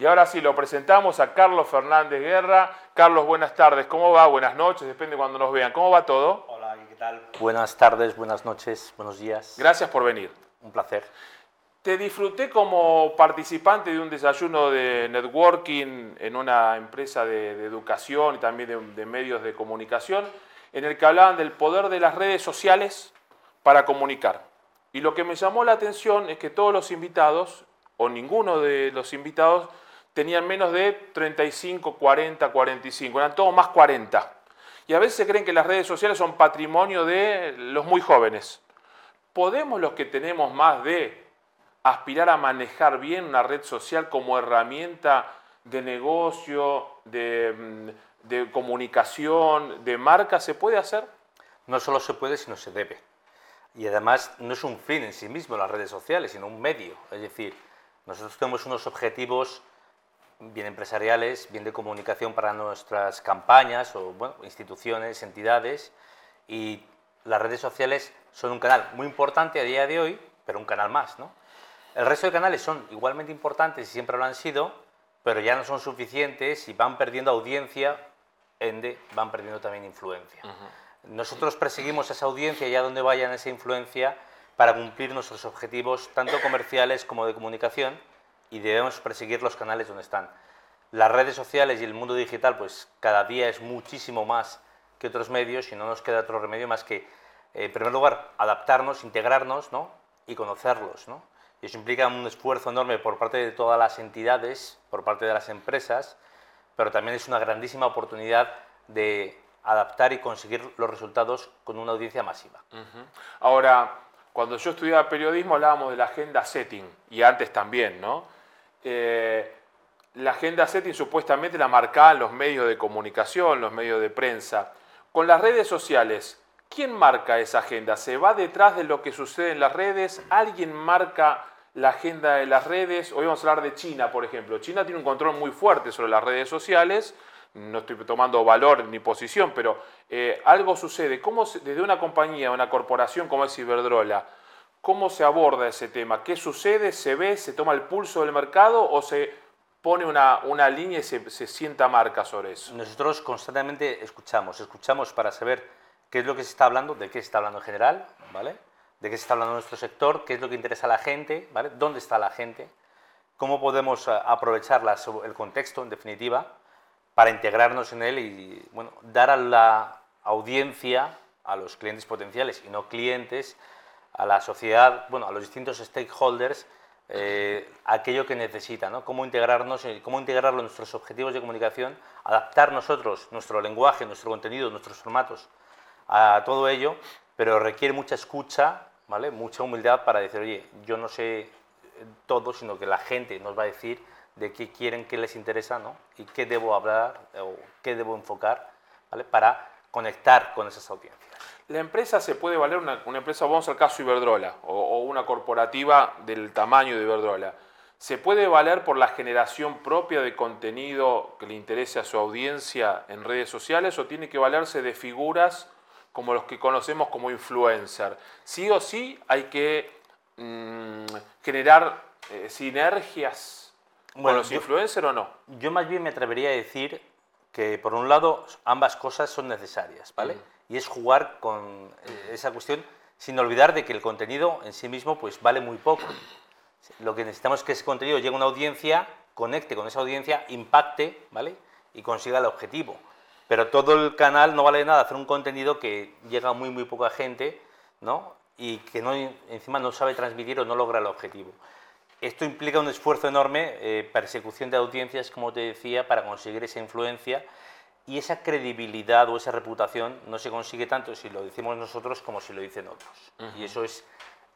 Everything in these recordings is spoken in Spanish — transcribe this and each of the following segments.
Y ahora sí, lo presentamos a Carlos Fernández Guerra. Carlos, buenas tardes. ¿Cómo va? Buenas noches, depende de cuando nos vean. ¿Cómo va todo? Hola, ¿qué tal? Buenas tardes, buenas noches, buenos días. Gracias por venir. Un placer. Te disfruté como participante de un desayuno de networking en una empresa de, educación y también de, de medios de comunicación, en el que hablaban del poder de las redes sociales para comunicar. Y lo que me llamó la atención es que todos los invitados, o ninguno de los invitados, tenían menos de 35, 40, 45, eran todos más 40. Y a veces creen que las redes sociales son patrimonio de los muy jóvenes. ¿Podemos los que tenemos más de aspirar a manejar bien una red social como herramienta de negocio, de, mm, de comunicación, de marca? ¿Se puede hacer? No solo se puede, sino se debe. Y además no es un fin en sí mismo las redes sociales, sino un medio. Es decir, nosotros tenemos unos objetivos bien empresariales, bien de comunicación para nuestras campañas o instituciones, entidades y las redes sociales son un canal muy importante a día de hoy, pero un canal más. ¿no? El resto de canales son igualmente importantes y siempre lo han sido, pero ya no son suficientes y van perdiendo audiencia, ende, van perdiendo también influencia. Nosotros perseguimos esa audiencia y a donde vayan esa influencia para cumplir nuestros objetivos, tanto comerciales como de comunicación, y debemos perseguir los canales donde están. Las redes sociales y el mundo digital, pues cada día es muchísimo más que otros medios y no nos queda otro remedio más que, eh, en primer lugar, adaptarnos, integrarnos ¿no? y conocerlos. ¿no? Y eso implica un esfuerzo enorme por parte de todas las entidades, por parte de las empresas, pero también es una grandísima oportunidad de adaptar y conseguir los resultados con una audiencia masiva. Ahora, cuando yo estudiaba periodismo hablábamos de la agenda setting, y antes también, ¿no? Eh, la agenda setting supuestamente la marcaban los medios de comunicación, los medios de prensa. Con las redes sociales, ¿quién marca esa agenda? ¿Se va detrás de lo que sucede en las redes? ¿Alguien marca la agenda de las redes? Hoy vamos a hablar de China, por ejemplo. China tiene un control muy fuerte sobre las redes sociales. No estoy tomando valor ni posición, pero eh, algo sucede. ¿Cómo desde una compañía, una corporación como es Iberdrola, ¿Cómo se aborda ese tema? ¿Qué sucede? ¿Se ve? ¿Se toma el pulso del mercado o se pone una, una línea y se, se, sienta marca sobre eso? Nosotros constantemente escuchamos, escuchamos para saber qué es lo que se está hablando, de qué se está hablando en general, ¿vale? De qué se está hablando en nuestro sector, qué es lo que interesa a la gente, ¿vale? ¿Dónde está la gente? ¿Cómo podemos eh, aprovechar el contexto, en definitiva, para integrarnos en él y bueno, dar a la audiencia, a los clientes potenciales y no clientes, a la sociedad, bueno, a los distintos stakeholders, eh, aquello que necesita, ¿no? Cómo integrarnos, cómo integrarlo en nuestros objetivos de comunicación, adaptar nosotros nuestro lenguaje, nuestro contenido, nuestros formatos a todo ello, pero requiere mucha escucha, ¿vale? Mucha humildad para decir, oye, yo no sé todo, sino que la gente nos va a decir de qué quieren, qué les interesa, ¿no? Y qué debo hablar o qué debo enfocar, ¿vale? Para conectar con esas audiencias la empresa se puede valer, una, empresa, vamos al caso Iberdrola, o, una corporativa del tamaño de Iberdrola, ¿se puede valer por la generación propia de contenido que le interese a su audiencia en redes sociales o tiene que valerse de figuras como los que conocemos como influencer? Sí o sí hay que mm, generar eh, sinergias con los influencers o no? Yo más bien me atrevería a decir que por un lado ambas cosas son necesarias, ¿vale? Y es jugar con eh, esa cuestión sin olvidar de que el contenido en sí mismo pues vale muy poco. Lo que necesitamos es que ese contenido llegue a una audiencia, conecte con esa audiencia, impacte, ¿vale? Y consiga el objetivo. Pero todo el canal no vale nada hacer un contenido que llega a muy muy poca gente, ¿no? Y que no, encima no sabe transmitir o no logra el objetivo. Esto implica un esfuerzo enorme, eh, persecución de audiencias, como te decía, para conseguir esa influencia y esa credibilidad o esa reputación no se consigue tanto si lo decimos nosotros como si lo dicen otros. Y eso es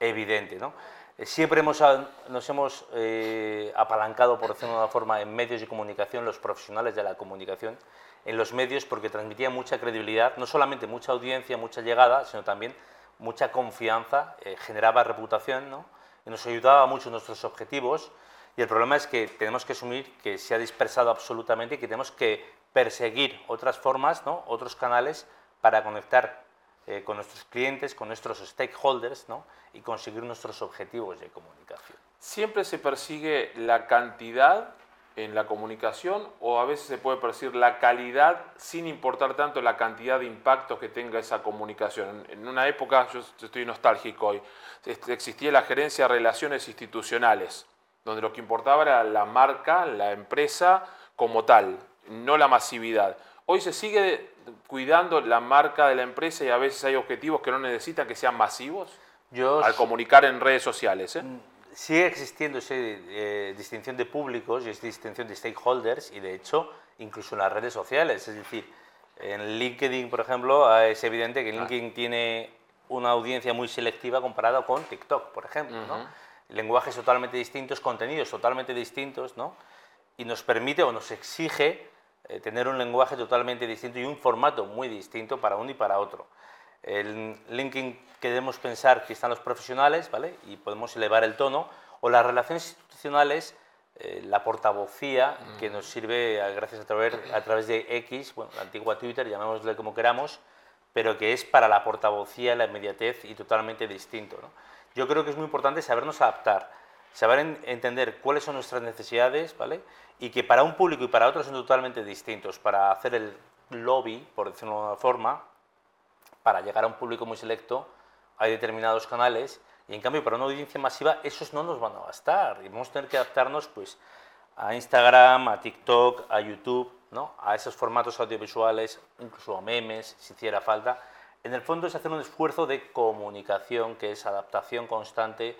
evidente. ¿no? Eh, siempre hemos, nos hemos eh, apalancado, por decirlo de una forma, en medios de comunicación, los profesionales de la comunicación, en los medios porque transmitía mucha credibilidad, no solamente mucha audiencia, mucha llegada, sino también mucha confianza, eh, generaba reputación ¿no? y nos ayudaba mucho en nuestros objetivos. Y el problema es que tenemos que asumir que se ha dispersado absolutamente y que tenemos que perseguir otras formas, ¿no? otros canales para conectar eh, con nuestros clientes, con nuestros stakeholders ¿no? y conseguir nuestros objetivos de comunicación. ¿Siempre se persigue la cantidad en la comunicación o a veces se puede percibir la calidad sin importar tanto la cantidad de impactos que tenga esa comunicación. En una época, yo estoy nostálgico hoy, este, existía la gerencia de relaciones institucionales, donde lo que importaba era la marca, la empresa como tal, no la masividad. Hoy se sigue cuidando la marca de la empresa y a veces hay objetivos que no necesitan que sean masivos al comunicar en redes sociales. ¿eh? Mm, sigue existiendo esa eh, distinción de públicos y esa distinción de stakeholders y de hecho incluso en las redes sociales. Es decir, en LinkedIn, por ejemplo, es evidente que ah. LinkedIn tiene una audiencia muy selectiva comparada con TikTok, por ejemplo. Lenguajes totalmente distintos, contenidos totalmente distintos, ¿no? Y nos permite o nos exige eh, tener un lenguaje totalmente distinto y un formato muy distinto para uno y para otro. El LinkedIn queremos pensar que están los profesionales, ¿vale? Y podemos elevar el tono, o las relaciones institucionales, eh, la portavocía que nos sirve gracias a través, a través de X, bueno, la antigua Twitter, llamémosle como queramos, pero que es para la portavocía, la inmediatez y totalmente distinto. Yo creo que es muy importante sabernos adaptar, saber entender cuáles son nuestras necesidades, ¿vale? Y que para un público y para otro son totalmente distintos. Para hacer el lobby, por decirlo de una forma, para llegar a un público muy selecto, hay determinados canales y en cambio para una audiencia masiva esos no nos van a bastar y vamos a tener que adaptarnos pues a Instagram, a TikTok, a YouTube, ¿no? a esos formatos audiovisuales, incluso a memes si hiciera falta. En el fondo es hacer un esfuerzo de comunicación que es adaptación constante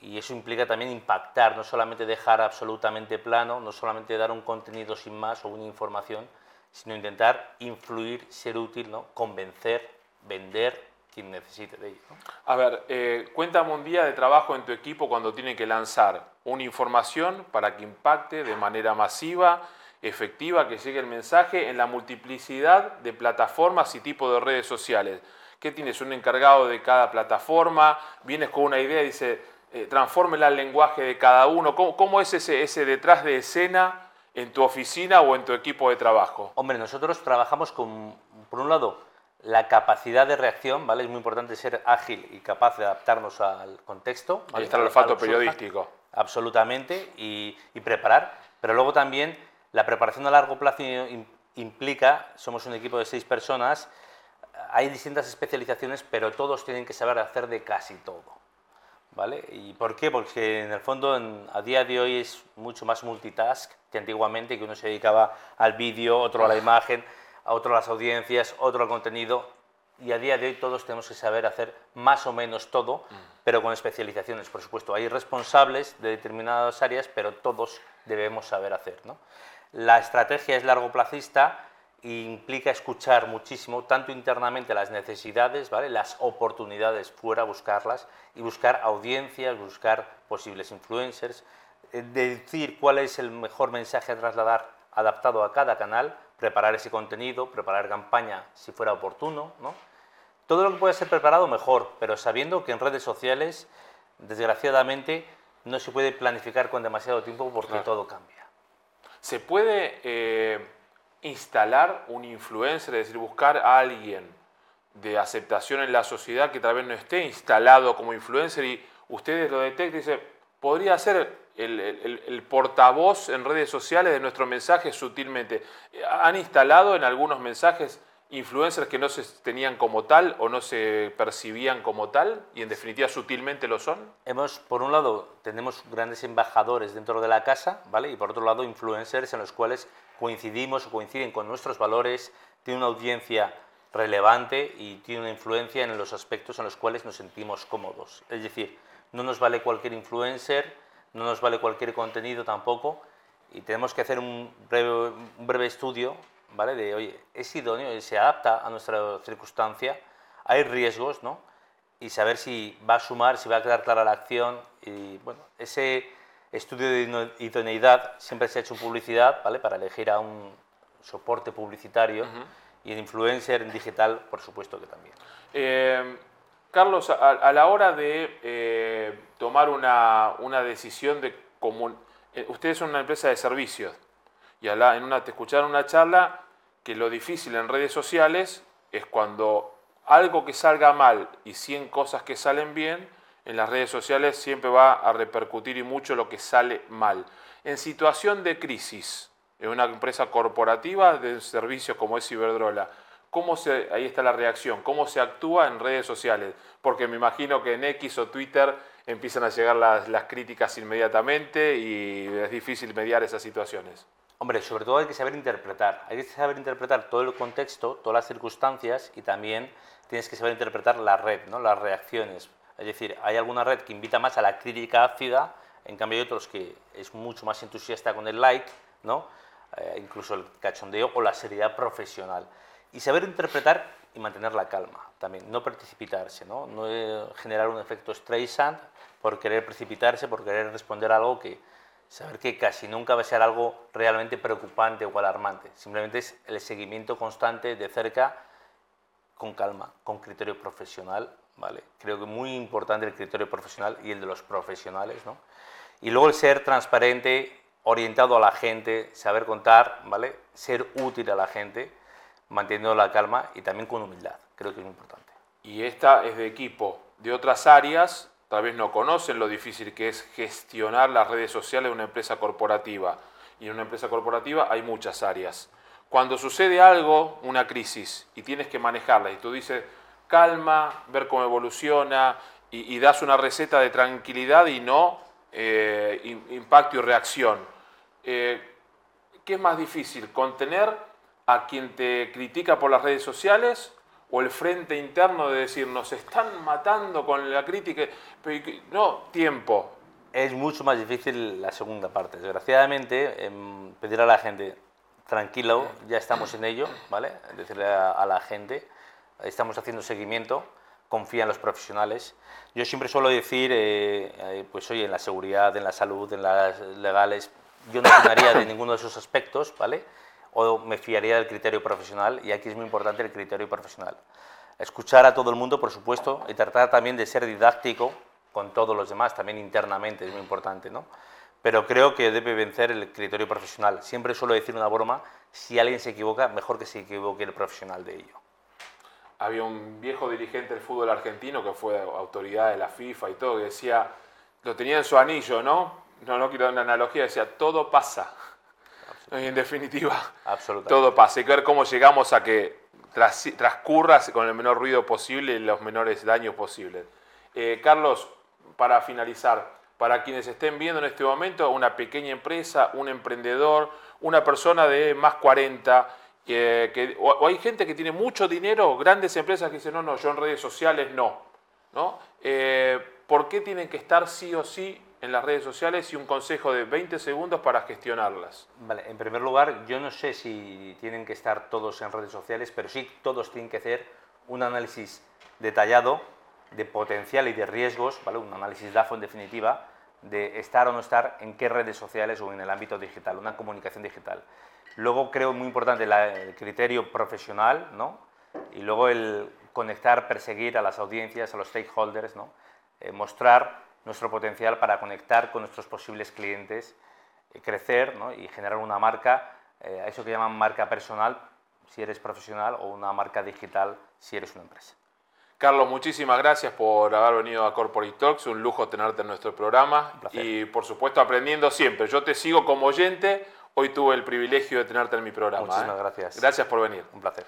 y eso implica también impactar, no solamente dejar absolutamente plano, no solamente dar un contenido sin más o una información, sino intentar influir, ser útil, ¿no? convencer, vender quien necesite de ello. A ver, eh, cuéntame un día de trabajo en tu equipo cuando tienen que lanzar una información para que impacte de manera masiva, efectiva, que llegue el mensaje en la multiplicidad de plataformas y tipos de redes sociales. ¿Qué tienes? ¿Un encargado de cada plataforma? ¿Vienes con una idea y dice, eh, transfórmela al lenguaje de cada uno? ¿Cómo, cómo es ese, ese detrás de escena en tu oficina o en tu equipo de trabajo? Hombre, nosotros trabajamos con, por un lado, la capacidad de reacción, ¿vale? Es muy importante ser ágil y capaz de adaptarnos al contexto. Ahí está el olfato periodístico. Absolutamente, y, preparar. Pero luego también la preparación a largo plazo implica, somos un equipo de seis personas, hay distintas especializaciones, pero todos tienen que saber hacer de casi todo. ¿Vale? ¿Y por qué? Porque en el fondo a día de hoy es mucho más multitask que antiguamente, que uno se dedicaba al vídeo, otro a la imagen a otro las audiencias, otro al contenido, y a día de hoy todos tenemos que saber hacer más o menos todo, mm. pero con especializaciones, por supuesto. Hay responsables de determinadas áreas, pero todos debemos saber hacer. ¿no? La estrategia es largo plazista implica escuchar muchísimo, tanto internamente las necesidades, ¿vale? las oportunidades fuera, buscarlas, y buscar audiencias, buscar posibles influencers, eh, decir cuál es el mejor mensaje a trasladar adaptado a cada canal, preparar ese contenido, preparar campaña si fuera oportuno, ¿no? Todo lo que puede ser preparado mejor, pero sabiendo que en redes sociales, desgraciadamente, no se puede planificar con demasiado tiempo porque todo cambia. ¿Se puede eh, instalar un influencer, es decir, buscar a alguien de aceptación en la sociedad que tal vez no esté instalado como influencer y ustedes lo detecten y dicen, podría ser el, portavoz en redes sociales de nuestro mensaje sutilmente. ¿Han instalado en algunos mensajes influencers que no se tenían como tal o no se percibían como tal y en definitiva sutilmente lo son? Hemos, por un lado, tenemos grandes embajadores dentro de la casa, ¿vale? Y por otro lado, influencers en los cuales coincidimos o coinciden con nuestros valores, tiene una audiencia relevante y tiene una influencia en los aspectos en los cuales nos sentimos cómodos. Es decir, no nos vale cualquier influencer, no nos vale cualquier contenido tampoco y tenemos que hacer un breve, un breve estudio, ¿vale? De, oye, ¿es idóneo? ¿Se adapta a nuestra circunstancia? ¿Hay riesgos, no? Y saber si va a sumar, si va a quedar clara la acción y, bueno, ese estudio de idoneidad siempre se ha hecho en publicidad, ¿vale? Para elegir a un soporte publicitario y en influencer, en digital, por supuesto que también. Eh, Carlos, a, la hora de eh, tomar una, decisión de común, eh, ustedes son una empresa de servicios y en una, te escucharon una charla que lo difícil en redes sociales es cuando algo que salga mal y 100 cosas que salen bien, en las redes sociales siempre va a repercutir y mucho lo que sale mal. en situación de crisis, en una empresa corporativa de servicios como es Iberdrola, ¿cómo se, ahí está la reacción, cómo se actúa en redes sociales? Porque me imagino que en X o Twitter empiezan a llegar las, las críticas inmediatamente y es difícil mediar esas situaciones. Hombre, sobre todo hay que saber interpretar. Hay que saber interpretar todo el contexto, todas las circunstancias y también tienes que saber interpretar la red, ¿no? las reacciones. Es decir, hay alguna red que invita más a la crítica ácida, en cambio hay otros que es mucho más entusiasta con el like, ¿no? Eh, incluso el cachondeo o la seriedad profesional. Y saber interpretar y mantener la calma también, no precipitarse, no, no eh, generar un efecto Streisand por querer precipitarse, por querer responder a algo que saber que casi nunca va a ser algo realmente preocupante o alarmante, simplemente es el seguimiento constante de cerca con calma, con criterio profesional, ¿vale? Creo que muy importante el criterio profesional y el de los profesionales, ¿no? Y luego el ser transparente, orientado a la gente, saber contar, ¿vale? Ser útil a la gente, manteniendo la calma y también con humildad, creo que es muy importante. Y esta es de equipo de otras áreas, tal vez no conocen lo difícil que es gestionar las redes sociales de una empresa corporativa. Y en una empresa corporativa hay muchas áreas. Cuando sucede algo, una crisis, y tienes que manejarla, y tú dices, calma, ver cómo evoluciona, y, das una receta de tranquilidad y no eh, impacto y reacción. Eh, ¿Qué es más difícil? ¿Contener a quien te critica por las redes sociales o el frente interno de decir nos están matando con la crítica? No, tiempo. Es mucho más difícil la segunda parte. Desgraciadamente, em, pedir a la gente, tranquilo, ya estamos en ello, ¿vale? Decirle a, la gente, estamos haciendo seguimiento, confía en los profesionales. Yo siempre suelo decir, eh, eh, pues oye, en la seguridad, en la salud, en las legales, yo no opinaría de ninguno de esos aspectos, ¿vale? O me fiaría del criterio profesional, y aquí es muy importante el criterio profesional. Escuchar a todo el mundo, por supuesto, y tratar también de ser didáctico con todos los demás, también internamente es muy importante, ¿no? pero creo que debe vencer el criterio profesional. Siempre suelo decir una broma, si alguien se equivoca, mejor que se equivoque el profesional de ello. Había un viejo dirigente del fútbol argentino que fue autoridad de la FIFA y todo, que decía, lo tenía en su anillo, ¿no? No, no quiero dar una analogía, decía, todo pasa. Y en definitiva, todo pasa. Hay que ver cómo llegamos a que transcurra con el menor ruido posible y los menores daños posibles. Eh, Carlos, para finalizar, para quienes estén viendo en este momento, una pequeña empresa, un emprendedor, una persona de más 40, eh, que, o, hay gente que tiene mucho dinero, grandes empresas que dicen, no, no, yo en redes sociales no. ¿no? Eh, ¿Por qué tienen que estar sí o sí en las redes sociales y un consejo de 20 segundos para gestionarlas? Vale, en primer lugar, yo no sé si tienen que estar todos en redes sociales, pero sí todos tienen que hacer un análisis detallado de potencial y de riesgos, ¿vale? un análisis DAFO en definitiva, de estar o no estar en qué redes sociales o en el ámbito digital, una comunicación digital. Luego creo muy importante el criterio profesional, ¿no? Y luego el conectar, perseguir a las audiencias, a los stakeholders, ¿no? Eh, mostrar nuestro potencial para conectar con nuestros posibles clientes, eh, crecer ¿no? y generar una marca, eh, eso que llaman marca personal si eres profesional o una marca digital si eres una empresa. Carlos, muchísimas gracias por haber venido a Corporate Talks, un lujo tenerte en nuestro programa y por supuesto aprendiendo siempre. Yo te sigo como oyente, hoy tuve el privilegio de tenerte en mi programa. Muchísimas ¿eh? gracias. Gracias por venir. Un placer.